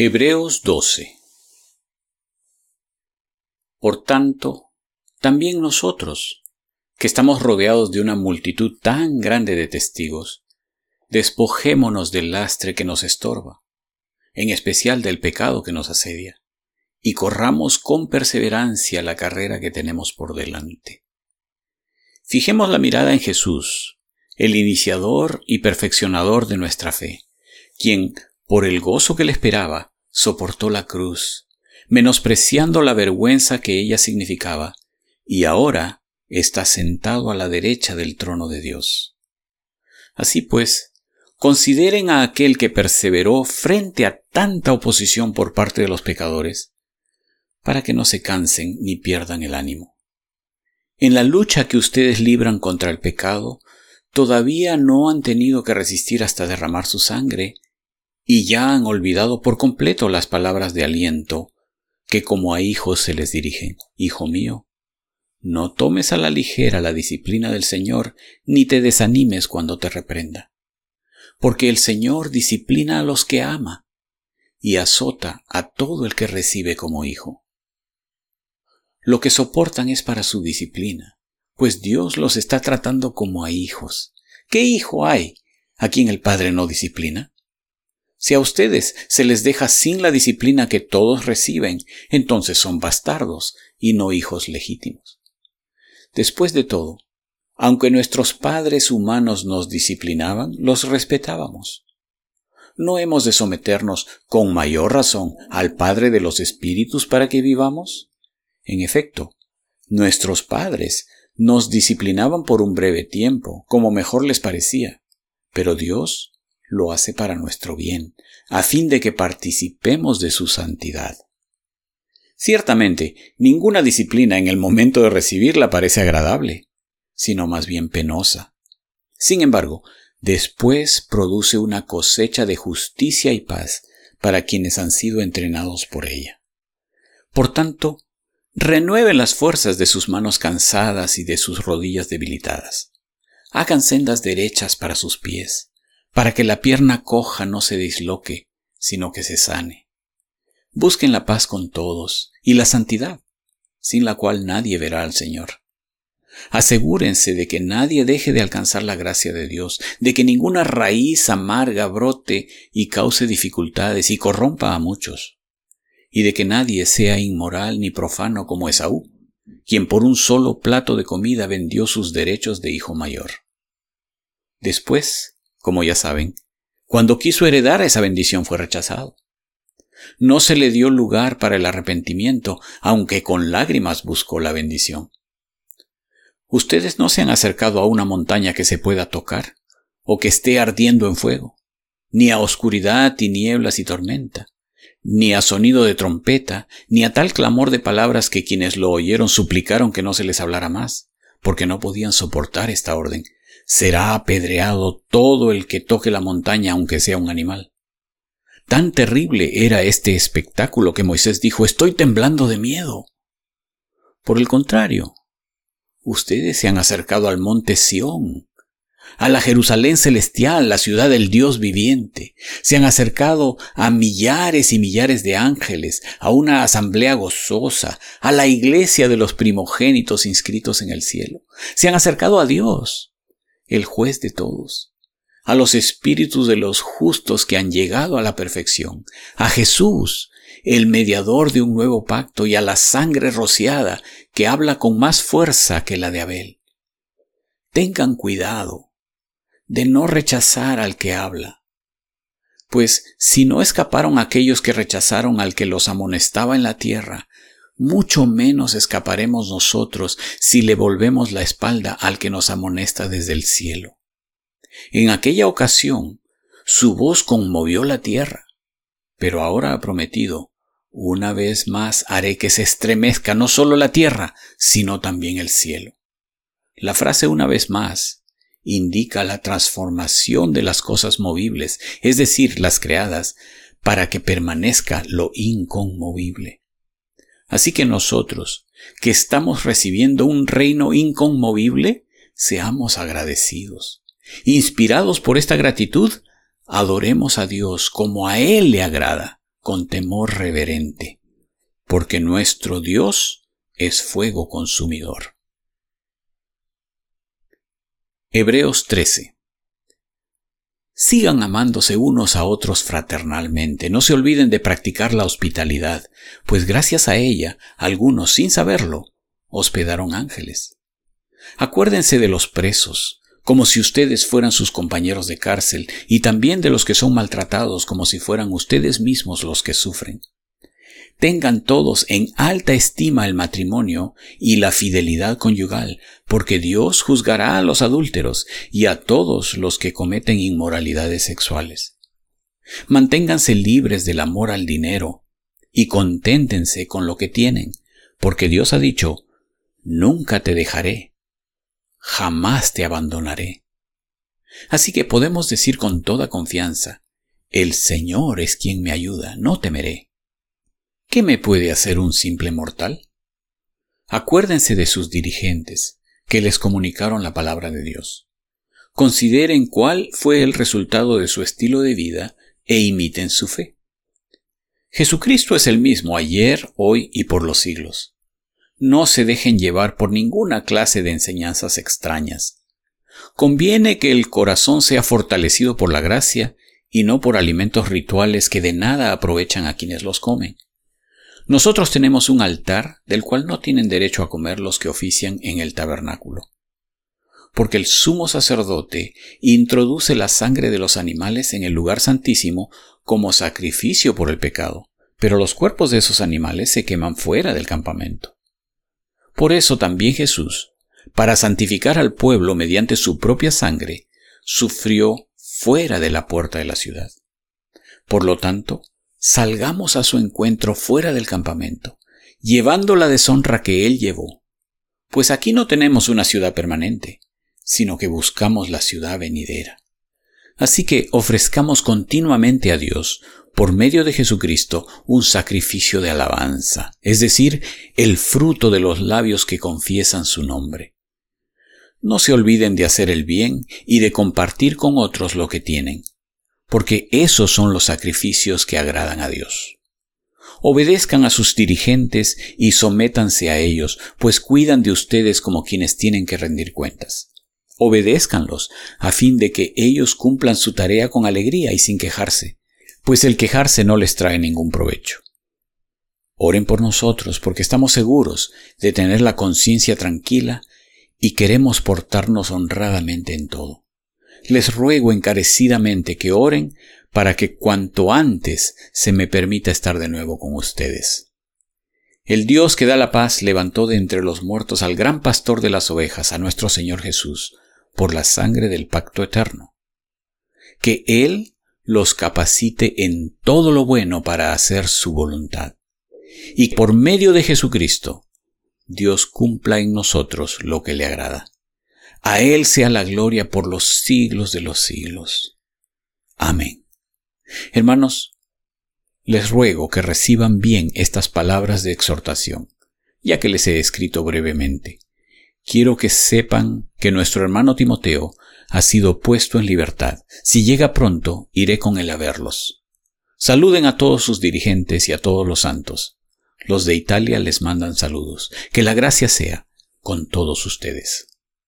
Hebreos 12 Por tanto, también nosotros, que estamos rodeados de una multitud tan grande de testigos, despojémonos del lastre que nos estorba, en especial del pecado que nos asedia, y corramos con perseverancia la carrera que tenemos por delante. Fijemos la mirada en Jesús, el iniciador y perfeccionador de nuestra fe, quien, por el gozo que le esperaba, soportó la cruz, menospreciando la vergüenza que ella significaba, y ahora está sentado a la derecha del trono de Dios. Así pues, consideren a aquel que perseveró frente a tanta oposición por parte de los pecadores, para que no se cansen ni pierdan el ánimo. En la lucha que ustedes libran contra el pecado, todavía no han tenido que resistir hasta derramar su sangre y ya han olvidado por completo las palabras de aliento que como a hijos se les dirigen. Hijo mío, no tomes a la ligera la disciplina del Señor, ni te desanimes cuando te reprenda. Porque el Señor disciplina a los que ama y azota a todo el que recibe como hijo. Lo que soportan es para su disciplina, pues Dios los está tratando como a hijos. ¿Qué hijo hay a quien el Padre no disciplina? Si a ustedes se les deja sin la disciplina que todos reciben, entonces son bastardos y no hijos legítimos. Después de todo, aunque nuestros padres humanos nos disciplinaban, los respetábamos. ¿No hemos de someternos con mayor razón al Padre de los Espíritus para que vivamos? En efecto, nuestros padres nos disciplinaban por un breve tiempo, como mejor les parecía, pero Dios lo hace para nuestro bien, a fin de que participemos de su santidad. Ciertamente, ninguna disciplina en el momento de recibirla parece agradable, sino más bien penosa. Sin embargo, después produce una cosecha de justicia y paz para quienes han sido entrenados por ella. Por tanto, renueven las fuerzas de sus manos cansadas y de sus rodillas debilitadas. Hagan sendas derechas para sus pies para que la pierna coja no se disloque, sino que se sane. Busquen la paz con todos y la santidad, sin la cual nadie verá al Señor. Asegúrense de que nadie deje de alcanzar la gracia de Dios, de que ninguna raíz amarga brote y cause dificultades y corrompa a muchos, y de que nadie sea inmoral ni profano como Esaú, quien por un solo plato de comida vendió sus derechos de hijo mayor. Después como ya saben, cuando quiso heredar esa bendición fue rechazado. No se le dio lugar para el arrepentimiento, aunque con lágrimas buscó la bendición. Ustedes no se han acercado a una montaña que se pueda tocar, o que esté ardiendo en fuego, ni a oscuridad, tinieblas y tormenta, ni a sonido de trompeta, ni a tal clamor de palabras que quienes lo oyeron suplicaron que no se les hablara más, porque no podían soportar esta orden, será apedreado todo el que toque la montaña aunque sea un animal. Tan terrible era este espectáculo que Moisés dijo, estoy temblando de miedo. Por el contrario, ustedes se han acercado al monte Sión, a la Jerusalén celestial, la ciudad del Dios viviente. Se han acercado a millares y millares de ángeles, a una asamblea gozosa, a la iglesia de los primogénitos inscritos en el cielo. Se han acercado a Dios, el juez de todos, a los espíritus de los justos que han llegado a la perfección, a Jesús, el mediador de un nuevo pacto, y a la sangre rociada que habla con más fuerza que la de Abel. Tengan cuidado de no rechazar al que habla, pues si no escaparon aquellos que rechazaron al que los amonestaba en la tierra, mucho menos escaparemos nosotros si le volvemos la espalda al que nos amonesta desde el cielo. En aquella ocasión, su voz conmovió la tierra, pero ahora ha prometido, una vez más haré que se estremezca no solo la tierra, sino también el cielo. La frase una vez más indica la transformación de las cosas movibles, es decir, las creadas, para que permanezca lo inconmovible. Así que nosotros, que estamos recibiendo un reino inconmovible, seamos agradecidos. Inspirados por esta gratitud, adoremos a Dios como a Él le agrada, con temor reverente, porque nuestro Dios es fuego consumidor. Hebreos 13 Sigan amándose unos a otros fraternalmente, no se olviden de practicar la hospitalidad, pues gracias a ella, algunos, sin saberlo, hospedaron ángeles. Acuérdense de los presos, como si ustedes fueran sus compañeros de cárcel, y también de los que son maltratados, como si fueran ustedes mismos los que sufren tengan todos en alta estima el matrimonio y la fidelidad conyugal, porque Dios juzgará a los adúlteros y a todos los que cometen inmoralidades sexuales. Manténganse libres del amor al dinero y conténtense con lo que tienen, porque Dios ha dicho, nunca te dejaré, jamás te abandonaré. Así que podemos decir con toda confianza, el Señor es quien me ayuda, no temeré. ¿Qué me puede hacer un simple mortal? Acuérdense de sus dirigentes, que les comunicaron la palabra de Dios. Consideren cuál fue el resultado de su estilo de vida e imiten su fe. Jesucristo es el mismo ayer, hoy y por los siglos. No se dejen llevar por ninguna clase de enseñanzas extrañas. Conviene que el corazón sea fortalecido por la gracia y no por alimentos rituales que de nada aprovechan a quienes los comen. Nosotros tenemos un altar del cual no tienen derecho a comer los que ofician en el tabernáculo. Porque el sumo sacerdote introduce la sangre de los animales en el lugar santísimo como sacrificio por el pecado, pero los cuerpos de esos animales se queman fuera del campamento. Por eso también Jesús, para santificar al pueblo mediante su propia sangre, sufrió fuera de la puerta de la ciudad. Por lo tanto, salgamos a su encuentro fuera del campamento, llevando la deshonra que él llevó. Pues aquí no tenemos una ciudad permanente, sino que buscamos la ciudad venidera. Así que ofrezcamos continuamente a Dios, por medio de Jesucristo, un sacrificio de alabanza, es decir, el fruto de los labios que confiesan su nombre. No se olviden de hacer el bien y de compartir con otros lo que tienen porque esos son los sacrificios que agradan a Dios. Obedezcan a sus dirigentes y sométanse a ellos, pues cuidan de ustedes como quienes tienen que rendir cuentas. Obedézcanlos, a fin de que ellos cumplan su tarea con alegría y sin quejarse, pues el quejarse no les trae ningún provecho. Oren por nosotros, porque estamos seguros de tener la conciencia tranquila y queremos portarnos honradamente en todo les ruego encarecidamente que oren para que cuanto antes se me permita estar de nuevo con ustedes. El Dios que da la paz levantó de entre los muertos al gran pastor de las ovejas, a nuestro Señor Jesús, por la sangre del pacto eterno. Que Él los capacite en todo lo bueno para hacer su voluntad. Y por medio de Jesucristo, Dios cumpla en nosotros lo que le agrada. A Él sea la gloria por los siglos de los siglos. Amén. Hermanos, les ruego que reciban bien estas palabras de exhortación, ya que les he escrito brevemente. Quiero que sepan que nuestro hermano Timoteo ha sido puesto en libertad. Si llega pronto, iré con él a verlos. Saluden a todos sus dirigentes y a todos los santos. Los de Italia les mandan saludos. Que la gracia sea con todos ustedes.